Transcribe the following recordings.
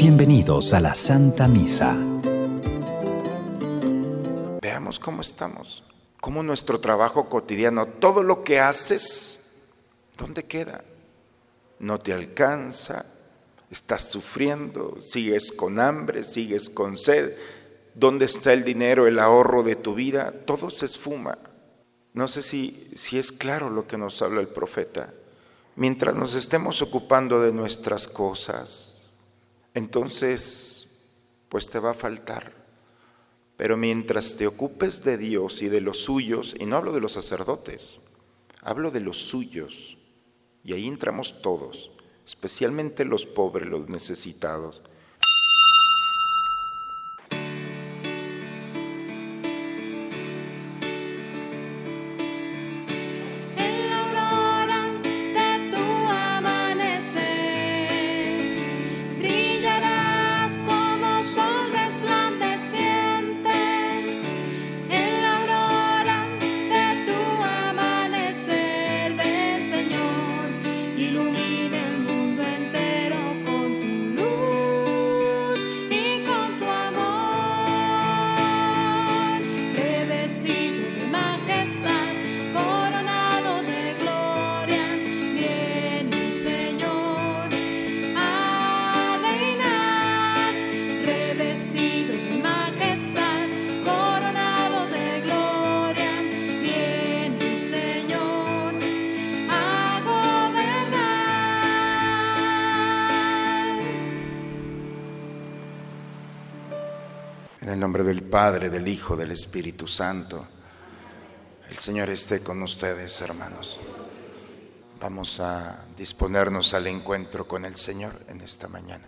Bienvenidos a la Santa Misa. Veamos cómo estamos, cómo nuestro trabajo cotidiano, todo lo que haces, ¿dónde queda? No te alcanza, estás sufriendo, sigues con hambre, sigues con sed. ¿Dónde está el dinero, el ahorro de tu vida? Todo se esfuma. No sé si, si es claro lo que nos habla el profeta. Mientras nos estemos ocupando de nuestras cosas, entonces pues te va a faltar. Pero mientras te ocupes de Dios y de los suyos, y no hablo de los sacerdotes, hablo de los suyos, y ahí entramos todos, especialmente los pobres, los necesitados, nombre del Padre, del Hijo, del Espíritu Santo. El Señor esté con ustedes, hermanos. Vamos a disponernos al encuentro con el Señor en esta mañana.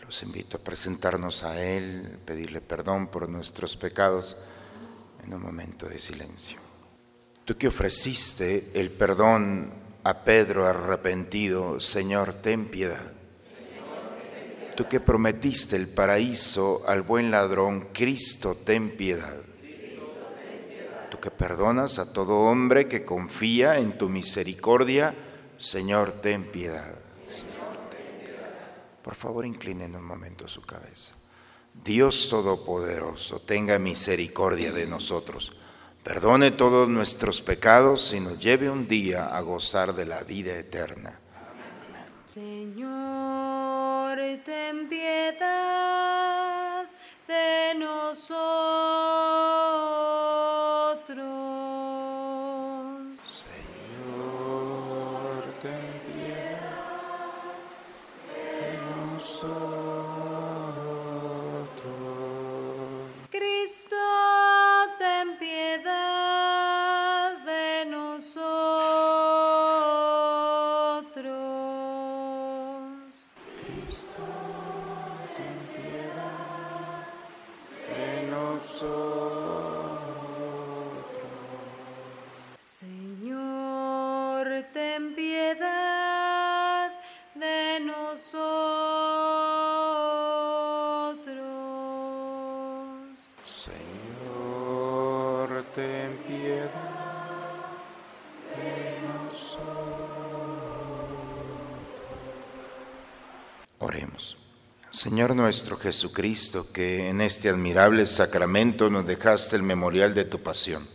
Los invito a presentarnos a Él, pedirle perdón por nuestros pecados en un momento de silencio. Tú que ofreciste el perdón a Pedro arrepentido, Señor, ten piedad. Tú que prometiste el paraíso al buen ladrón, Cristo, ten piedad. Tú que perdonas a todo hombre que confía en tu misericordia, Señor, ten piedad. Por favor, inclinen un momento su cabeza. Dios Todopoderoso, tenga misericordia de nosotros. Perdone todos nuestros pecados y nos lleve un día a gozar de la vida eterna. Señor ten piedad de nosotros. Oremos. Señor nuestro Jesucristo, que en este admirable sacramento nos dejaste el memorial de tu pasión,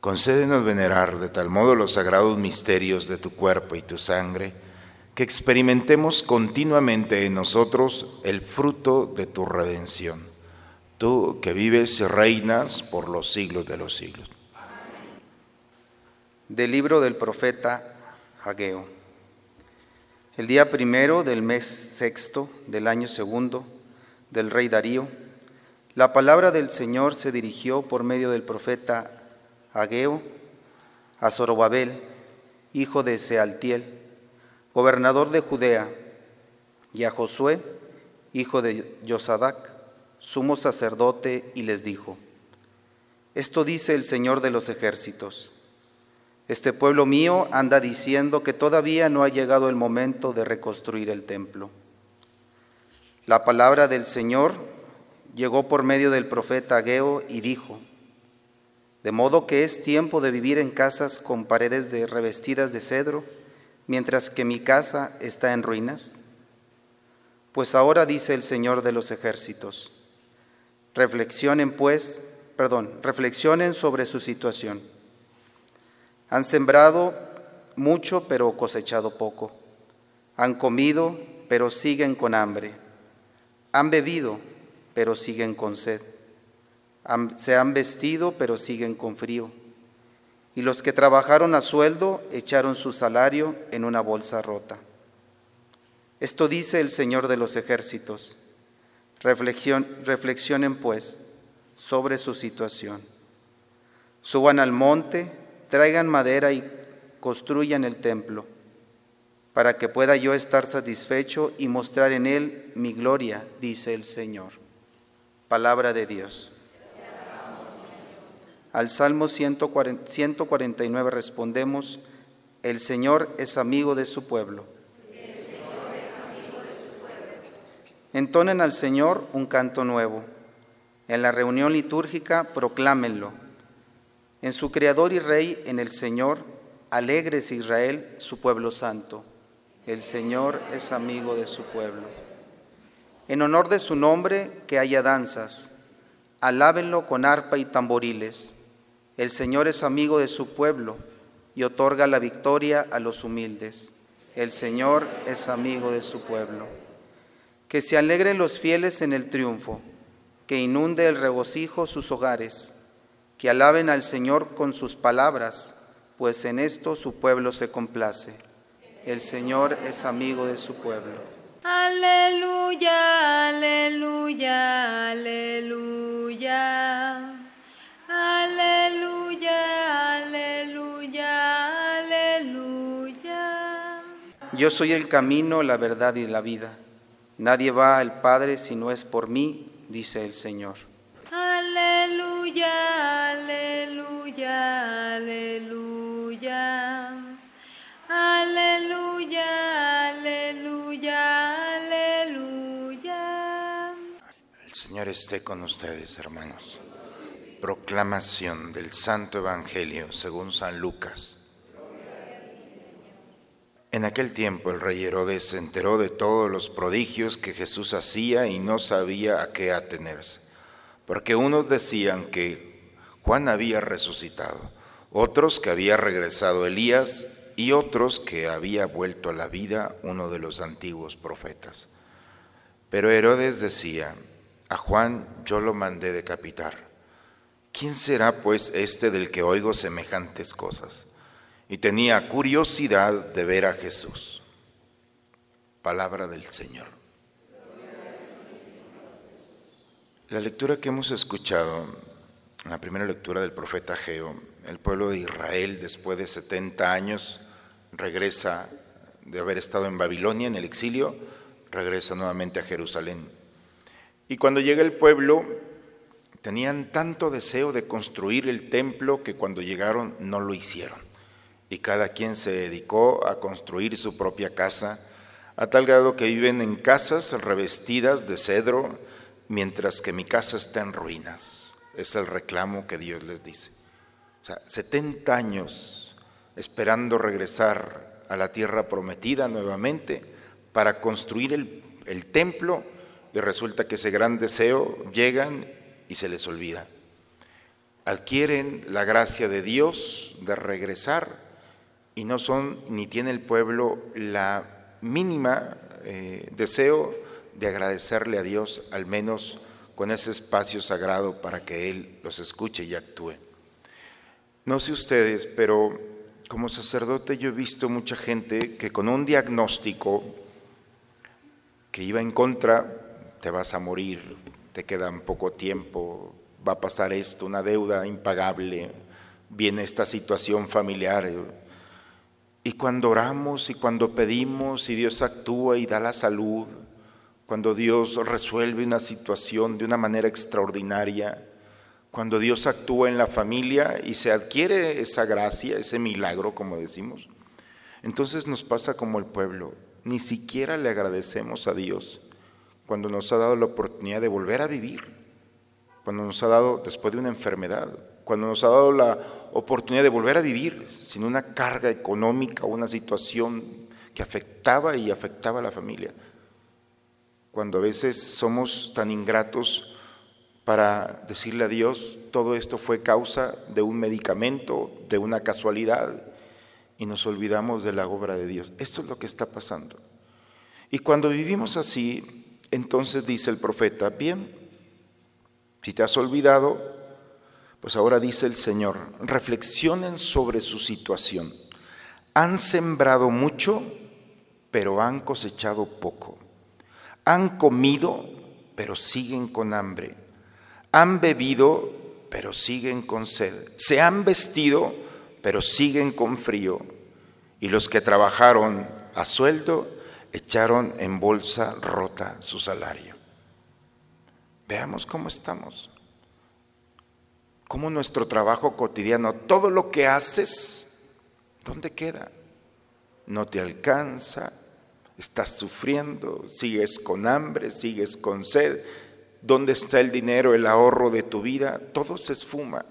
concédenos venerar de tal modo los sagrados misterios de tu cuerpo y tu sangre, que experimentemos continuamente en nosotros el fruto de tu redención. Tú que vives y reinas por los siglos de los siglos. Del libro del profeta Hageo. El día primero del mes sexto del año segundo del rey Darío, la palabra del Señor se dirigió por medio del profeta Hageo a Zorobabel, hijo de Sealtiel, gobernador de Judea, y a Josué, hijo de Yosadac, sumo sacerdote, y les dijo, Esto dice el Señor de los ejércitos. Este pueblo mío anda diciendo que todavía no ha llegado el momento de reconstruir el templo. La palabra del Señor llegó por medio del profeta Ageo y dijo, de modo que es tiempo de vivir en casas con paredes de revestidas de cedro, mientras que mi casa está en ruinas. Pues ahora dice el Señor de los ejércitos, reflexionen pues, perdón, reflexionen sobre su situación. Han sembrado mucho pero cosechado poco. Han comido pero siguen con hambre. Han bebido pero siguen con sed. se han vestido pero siguen con frío. Y los que trabajaron a sueldo echaron su salario en una bolsa rota. Esto dice el Señor de los ejércitos. reflexionen pues sobre su situación. Suban al monte, traigan madera y construyan el templo, para que pueda yo estar satisfecho y mostrar en él mi gloria, dice el Señor. Palabra de Dios. Al Salmo 149 respondemos, el Señor es amigo de su pueblo. Entonen al Señor un canto nuevo. En la reunión litúrgica proclámenlo. En su Creador y Rey, en el Señor, alegres Israel, su pueblo santo. El Señor es amigo de su pueblo. En honor de su nombre, que haya danzas. Alábenlo con arpa y tamboriles. El Señor es amigo de su pueblo y otorga la victoria a los humildes. El Señor es amigo de su pueblo. Que se alegren los fieles en el triunfo, que inunde el regocijo sus hogares, que alaben al Señor con sus palabras, pues en esto su pueblo se complace. El Señor es amigo de su pueblo. Aleluya, aleluya, aleluya. Aleluya, aleluya, aleluya. Yo soy el camino, la verdad y la vida. Nadie va al Padre si no es por mí, dice el Señor. Aleluya, aleluya, aleluya. Aleluya, aleluya, aleluya. El Señor esté con ustedes, hermanos. Proclamación del Santo Evangelio según San Lucas. En aquel tiempo el rey Herodes se enteró de todos los prodigios que Jesús hacía y no sabía a qué atenerse, porque unos decían que Juan había resucitado, otros que había regresado Elías y otros que había vuelto a la vida uno de los antiguos profetas. Pero Herodes decía, a Juan yo lo mandé decapitar. ¿Quién será pues este del que oigo semejantes cosas? y tenía curiosidad de ver a Jesús. Palabra del Señor. La lectura que hemos escuchado, la primera lectura del profeta Geo, el pueblo de Israel después de 70 años regresa de haber estado en Babilonia en el exilio, regresa nuevamente a Jerusalén. Y cuando llega el pueblo, tenían tanto deseo de construir el templo que cuando llegaron no lo hicieron y cada quien se dedicó a construir su propia casa, a tal grado que viven en casas revestidas de cedro, mientras que mi casa está en ruinas. Es el reclamo que Dios les dice. O sea, 70 años esperando regresar a la tierra prometida nuevamente para construir el, el templo y resulta que ese gran deseo llegan y se les olvida. Adquieren la gracia de Dios de regresar y no son ni tiene el pueblo la mínima eh, deseo de agradecerle a Dios, al menos con ese espacio sagrado para que Él los escuche y actúe. No sé ustedes, pero como sacerdote yo he visto mucha gente que con un diagnóstico que iba en contra, te vas a morir, te queda poco tiempo, va a pasar esto, una deuda impagable, viene esta situación familiar, y cuando oramos y cuando pedimos y Dios actúa y da la salud, cuando Dios resuelve una situación de una manera extraordinaria, cuando Dios actúa en la familia y se adquiere esa gracia, ese milagro, como decimos, entonces nos pasa como el pueblo, ni siquiera le agradecemos a Dios cuando nos ha dado la oportunidad de volver a vivir, cuando nos ha dado después de una enfermedad, cuando nos ha dado la oportunidad de volver a vivir sin una carga económica o una situación que afectaba y afectaba a la familia. Cuando a veces somos tan ingratos para decirle a Dios, todo esto fue causa de un medicamento, de una casualidad, y nos olvidamos de la obra de Dios. Esto es lo que está pasando. Y cuando vivimos así, entonces dice el profeta, bien, si te has olvidado, pues ahora dice el Señor, reflexionen sobre su situación. Han sembrado mucho, pero han cosechado poco. Han comido, pero siguen con hambre. Han bebido, pero siguen con sed. Se han vestido, pero siguen con frío. Y los que trabajaron a sueldo echaron en bolsa rota su salario. Veamos cómo estamos. Cómo nuestro trabajo cotidiano, todo lo que haces, ¿dónde queda? No te alcanza, estás sufriendo, sigues con hambre, sigues con sed. ¿Dónde está el dinero, el ahorro de tu vida? Todo se esfuma.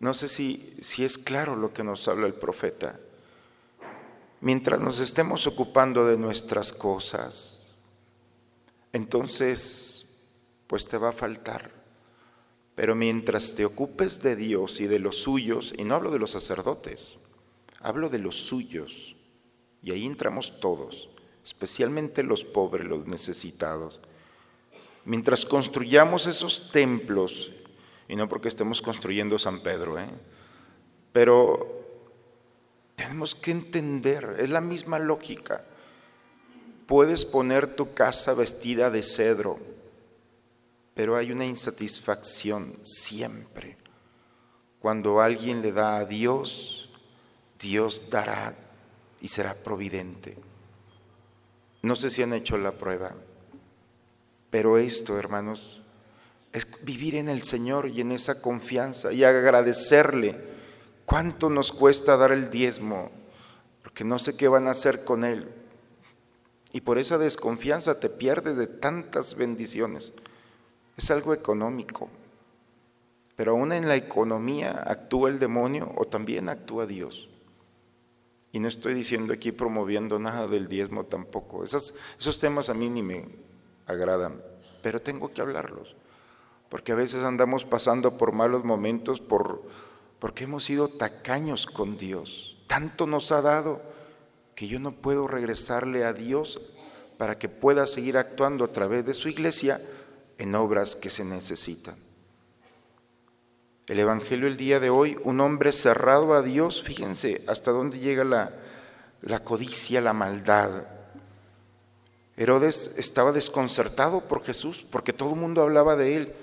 No sé si, si es claro lo que nos habla el profeta. Mientras nos estemos ocupando de nuestras cosas, entonces, pues te va a faltar. Pero mientras te ocupes de Dios y de los suyos, y no hablo de los sacerdotes, hablo de los suyos, y ahí entramos todos, especialmente los pobres, los necesitados. Mientras construyamos esos templos, y no porque estemos construyendo San Pedro, ¿eh? pero tenemos que entender, es la misma lógica. Puedes poner tu casa vestida de cedro, pero hay una insatisfacción siempre. Cuando alguien le da a Dios, Dios dará y será providente. No sé si han hecho la prueba, pero esto, hermanos, es vivir en el Señor y en esa confianza y agradecerle. ¿Cuánto nos cuesta dar el diezmo? Porque no sé qué van a hacer con él. Y por esa desconfianza te pierdes de tantas bendiciones. Es algo económico. Pero aún en la economía actúa el demonio o también actúa Dios. Y no estoy diciendo aquí promoviendo nada del diezmo tampoco. esos temas a mí ni me agradan, pero tengo que hablarlos. Porque a veces andamos pasando por malos momentos por, porque hemos sido tacaños con Dios. Tanto nos ha dado que yo no puedo regresarle a Dios para que pueda seguir actuando a través de su iglesia en obras que se necesitan. El Evangelio el día de hoy, un hombre cerrado a Dios, fíjense hasta dónde llega la, la codicia, la maldad. Herodes estaba desconcertado por Jesús, porque todo el mundo hablaba de él.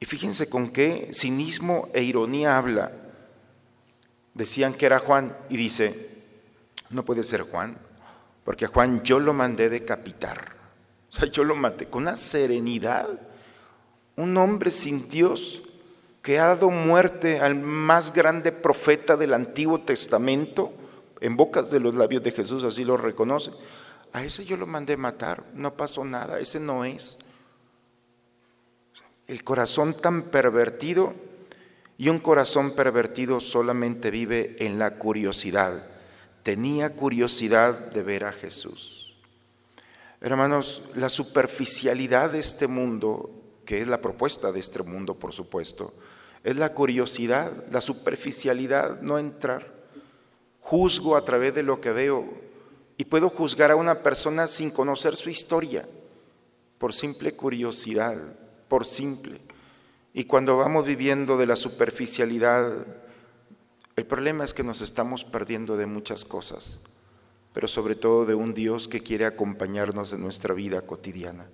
Y fíjense con qué cinismo e ironía habla. Decían que era Juan y dice, no puede ser Juan, porque a Juan yo lo mandé decapitar. O sea, yo lo maté con una serenidad. Un hombre sin Dios que ha dado muerte al más grande profeta del Antiguo Testamento, en bocas de los labios de Jesús, así lo reconoce. A ese yo lo mandé matar, no pasó nada, ese no es. El corazón tan pervertido y un corazón pervertido solamente vive en la curiosidad. Tenía curiosidad de ver a Jesús. Hermanos, la superficialidad de este mundo, que es la propuesta de este mundo, por supuesto, es la curiosidad, la superficialidad, no entrar. Juzgo a través de lo que veo y puedo juzgar a una persona sin conocer su historia, por simple curiosidad, por simple. Y cuando vamos viviendo de la superficialidad, el problema es que nos estamos perdiendo de muchas cosas, pero sobre todo de un Dios que quiere acompañarnos en nuestra vida cotidiana.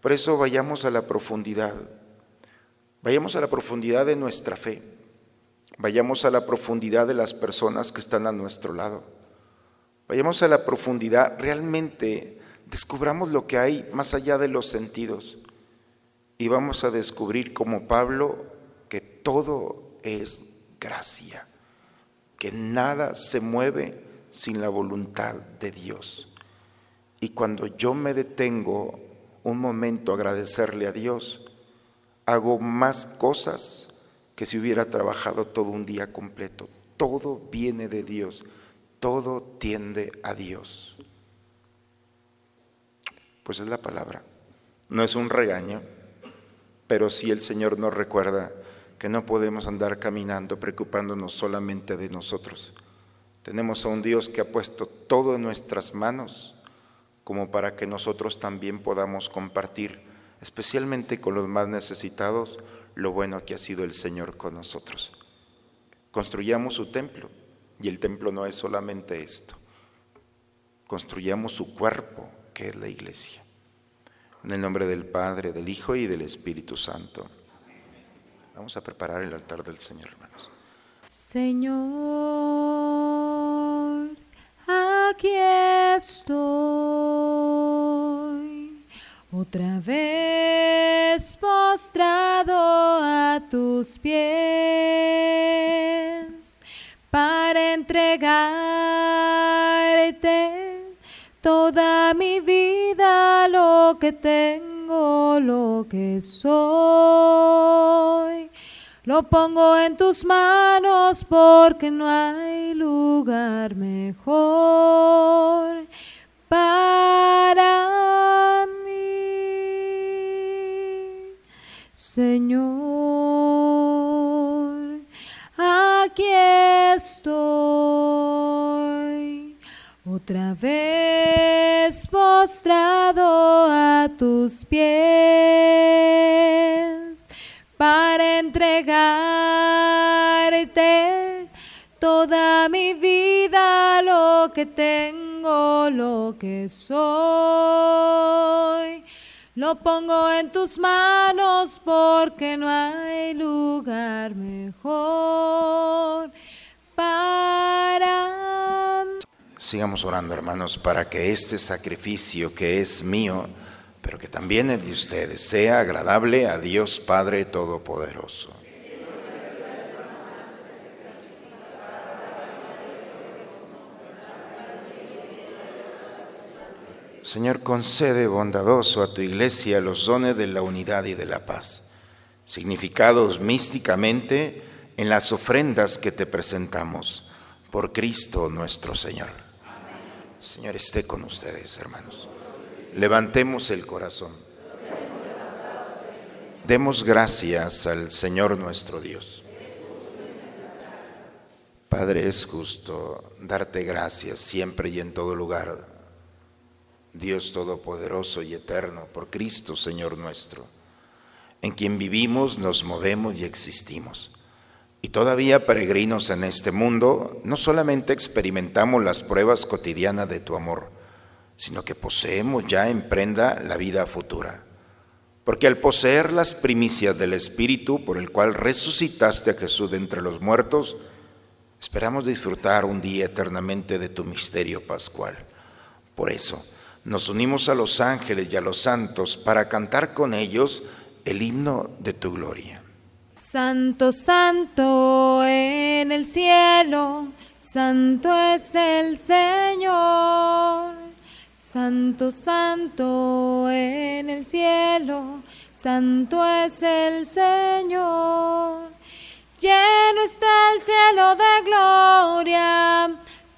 Por eso vayamos a la profundidad Vayamos a la profundidad de nuestra fe. Vayamos a la profundidad de las personas que están a nuestro lado. Vayamos a la profundidad, realmente descubramos lo que hay más allá de los sentidos. Y vamos a descubrir como Pablo que todo es gracia, que nada se mueve sin la voluntad de Dios. Y cuando yo me detengo un momento a agradecerle a Dios, hago más cosas que si hubiera trabajado todo un día completo. Todo viene de Dios, todo tiende a Dios. Pues es la palabra. No es un regaño, pero sí el Señor nos recuerda que no podemos andar caminando preocupándonos solamente de nosotros. Tenemos a un Dios que ha puesto todo en nuestras manos como para que nosotros también podamos compartir, especialmente con los más necesitados, lo bueno que ha sido el Señor con nosotros. Construyamos su templo, y el templo no es solamente esto. Construyamos su cuerpo, que es la iglesia. En el nombre del Padre, del Hijo y del Espíritu Santo. Vamos a preparar el altar del Señor, hermanos. Señor, aquí estoy, otra vez postrado a tus pies para entregarte toda mi vida, lo que tengo, lo que soy. Lo pongo en tus manos porque no hay lugar mejor para Señor. Aquí estoy, otra vez postrado a tus pies para entregarte toda mi vida, lo que tengo, lo que soy. Lo pongo en tus manos porque no hay lugar mejor para. Sigamos orando, hermanos, para que este sacrificio que es mío, pero que también es de ustedes, sea agradable a Dios Padre Todopoderoso. Señor, concede bondadoso a tu iglesia los dones de la unidad y de la paz, significados místicamente en las ofrendas que te presentamos por Cristo nuestro Señor. Señor, esté con ustedes, hermanos. Levantemos el corazón. Demos gracias al Señor nuestro Dios. Padre, es justo darte gracias siempre y en todo lugar, Dios Todopoderoso y Eterno, por Cristo, Señor nuestro, en quien vivimos, nos movemos y existimos. Y todavía peregrinos en este mundo, no solamente experimentamos las pruebas cotidianas de tu amor, sino que poseemos ya en prenda la vida futura. Porque al poseer las primicias del Espíritu por el cual resucitaste a Jesús de entre los muertos, esperamos disfrutar un día eternamente de tu misterio pascual. Por eso, nos unimos a los ángeles y a los santos para cantar con ellos el himno de tu gloria. Santo, santo en el cielo, santo es el Señor. Santo, santo en el cielo, santo es el Señor. Lleno está el cielo de gloria,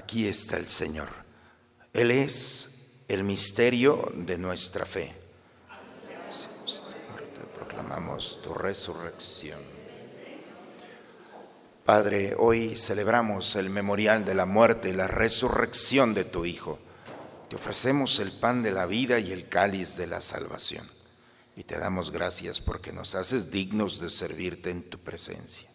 Aquí está el Señor. Él es el misterio de nuestra fe. Proclamamos tu resurrección. Padre, hoy celebramos el memorial de la muerte y la resurrección de tu Hijo. Te ofrecemos el pan de la vida y el cáliz de la salvación. Y te damos gracias porque nos haces dignos de servirte en tu presencia.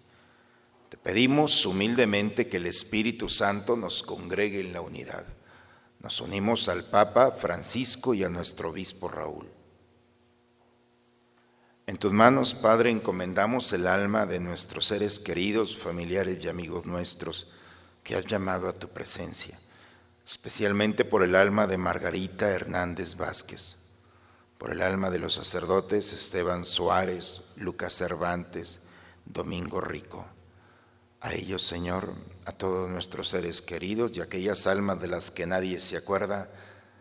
Te pedimos humildemente que el Espíritu Santo nos congregue en la unidad. Nos unimos al Papa Francisco y a nuestro obispo Raúl. En tus manos, Padre, encomendamos el alma de nuestros seres queridos, familiares y amigos nuestros que has llamado a tu presencia, especialmente por el alma de Margarita Hernández Vázquez, por el alma de los sacerdotes Esteban Suárez, Lucas Cervantes, Domingo Rico a ellos, Señor, a todos nuestros seres queridos y aquellas almas de las que nadie se acuerda,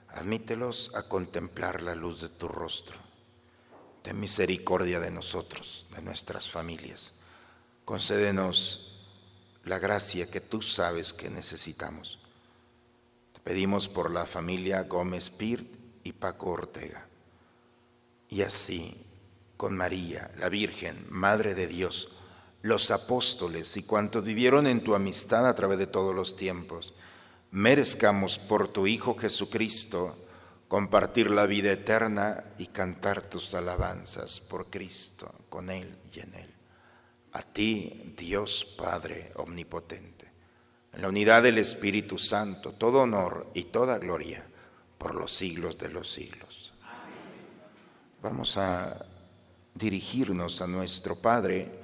admítelos a contemplar la luz de tu rostro. Ten misericordia de nosotros, de nuestras familias. Concédenos la gracia que tú sabes que necesitamos. Te pedimos por la familia Gómez Pirt y Paco Ortega. Y así, con María, la Virgen, Madre de Dios, los apóstoles y cuantos vivieron en tu amistad a través de todos los tiempos, merezcamos por tu Hijo Jesucristo compartir la vida eterna y cantar tus alabanzas por Cristo, con Él y en Él. A ti, Dios Padre Omnipotente, en la unidad del Espíritu Santo, todo honor y toda gloria por los siglos de los siglos. Vamos a dirigirnos a nuestro Padre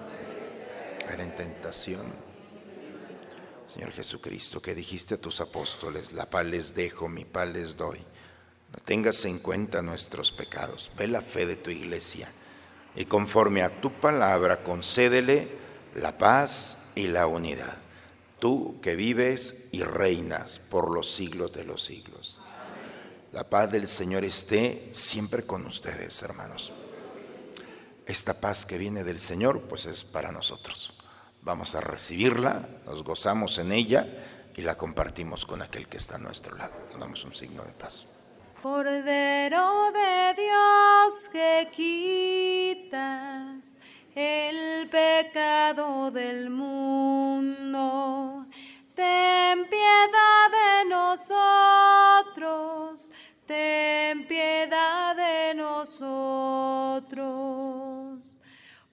en tentación. Señor Jesucristo, que dijiste a tus apóstoles, la paz les dejo, mi paz les doy. No tengas en cuenta nuestros pecados, ve la fe de tu iglesia y conforme a tu palabra concédele la paz y la unidad. Tú que vives y reinas por los siglos de los siglos. La paz del Señor esté siempre con ustedes, hermanos. Esta paz que viene del Señor, pues es para nosotros. Vamos a recibirla, nos gozamos en ella y la compartimos con aquel que está a nuestro lado. damos un signo de paz. Cordero de Dios que quitas el pecado del mundo, ten piedad de nosotros, ten piedad de nosotros.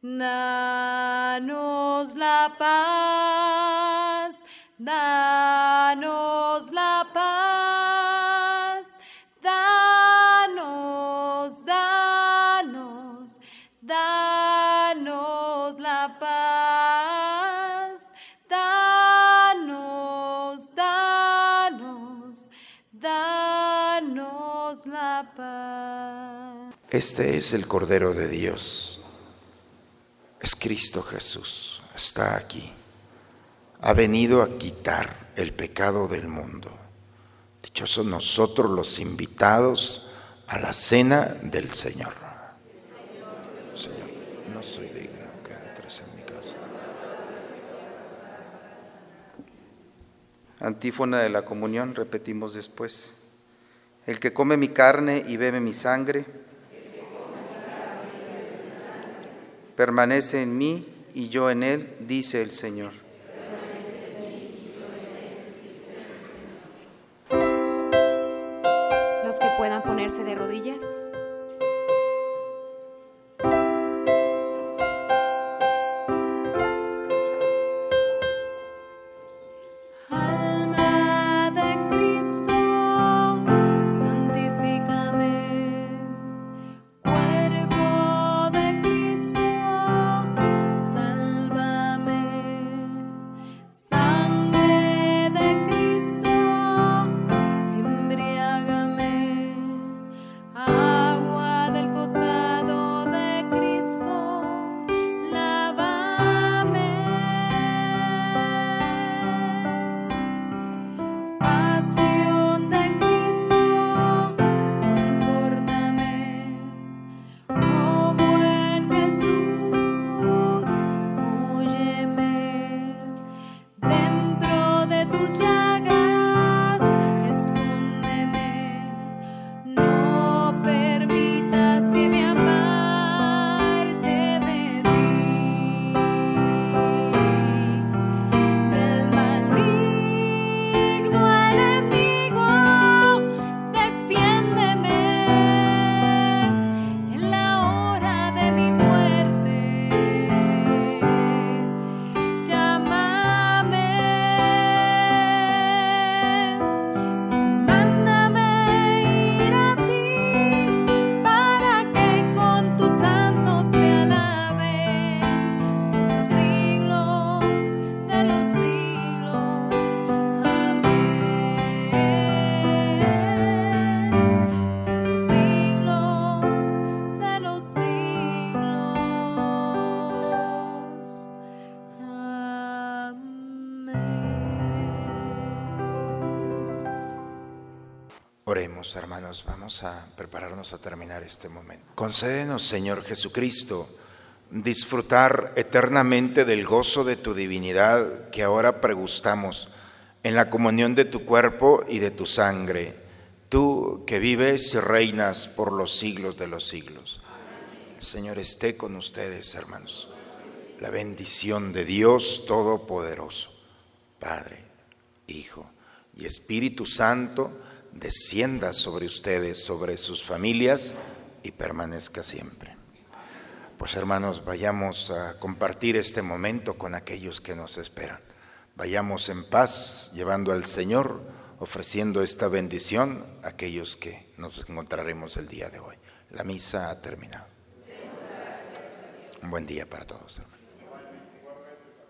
Danos la paz, danos la paz, danos, danos, danos la paz, danos, danos, danos la paz. Este es el Cordero de Dios. Cristo Jesús. Está aquí. Ha venido a quitar el pecado del mundo. Dichosos nosotros los invitados a la cena del Señor. Señor, no soy digno que entres en mi casa. Antífona de la comunión, repetimos después. El que come mi carne y bebe mi sangre, permanece en mí y yo en él, dice el Señor. Oremos, hermanos, vamos a prepararnos a terminar este momento. Concédenos, Señor Jesucristo, disfrutar eternamente del gozo de tu divinidad que ahora pregustamos en la comunión de tu cuerpo y de tu sangre, tú que vives y reinas por los siglos de los siglos. El Señor esté con ustedes, hermanos. La bendición de Dios Todopoderoso, Padre, Hijo y Espíritu Santo, descienda sobre ustedes, sobre sus familias y permanezca siempre. Pues hermanos, vayamos a compartir este momento con aquellos que nos esperan. Vayamos en paz, llevando al Señor, ofreciendo esta bendición a aquellos que nos encontraremos el día de hoy. La misa ha terminado. Un buen día para todos. hermanos.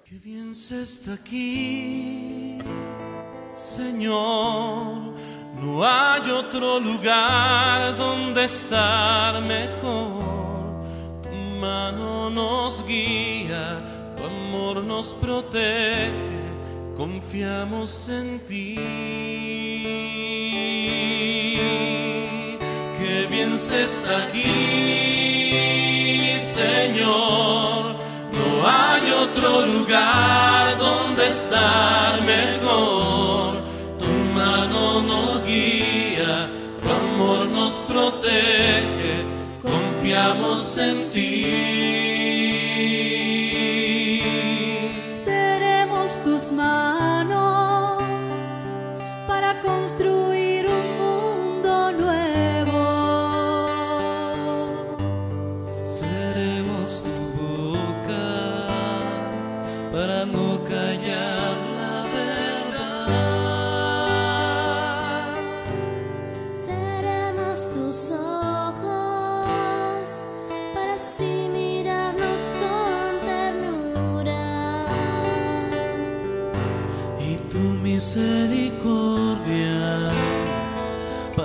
Qué bien se está aquí, Señor. No hay otro lugar donde estar mejor. Tu mano nos guía, tu amor nos protege. Confiamos en ti. Qué bien se está aquí, Señor. No hay otro lugar donde estar mejor. Confiamos en ti.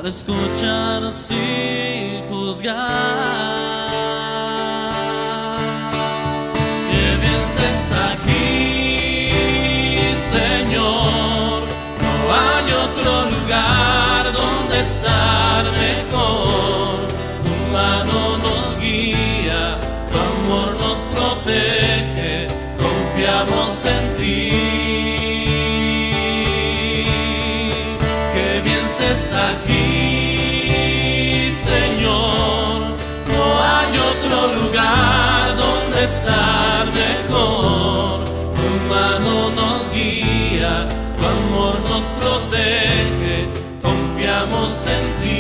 escuchar sin juzgar. Qué bien se está aquí, Señor. No hay otro lugar donde estar mejor. Tu mano nos guía, tu amor nos protege. Confiamos en ti. Qué bien se está aquí. podamos sentir.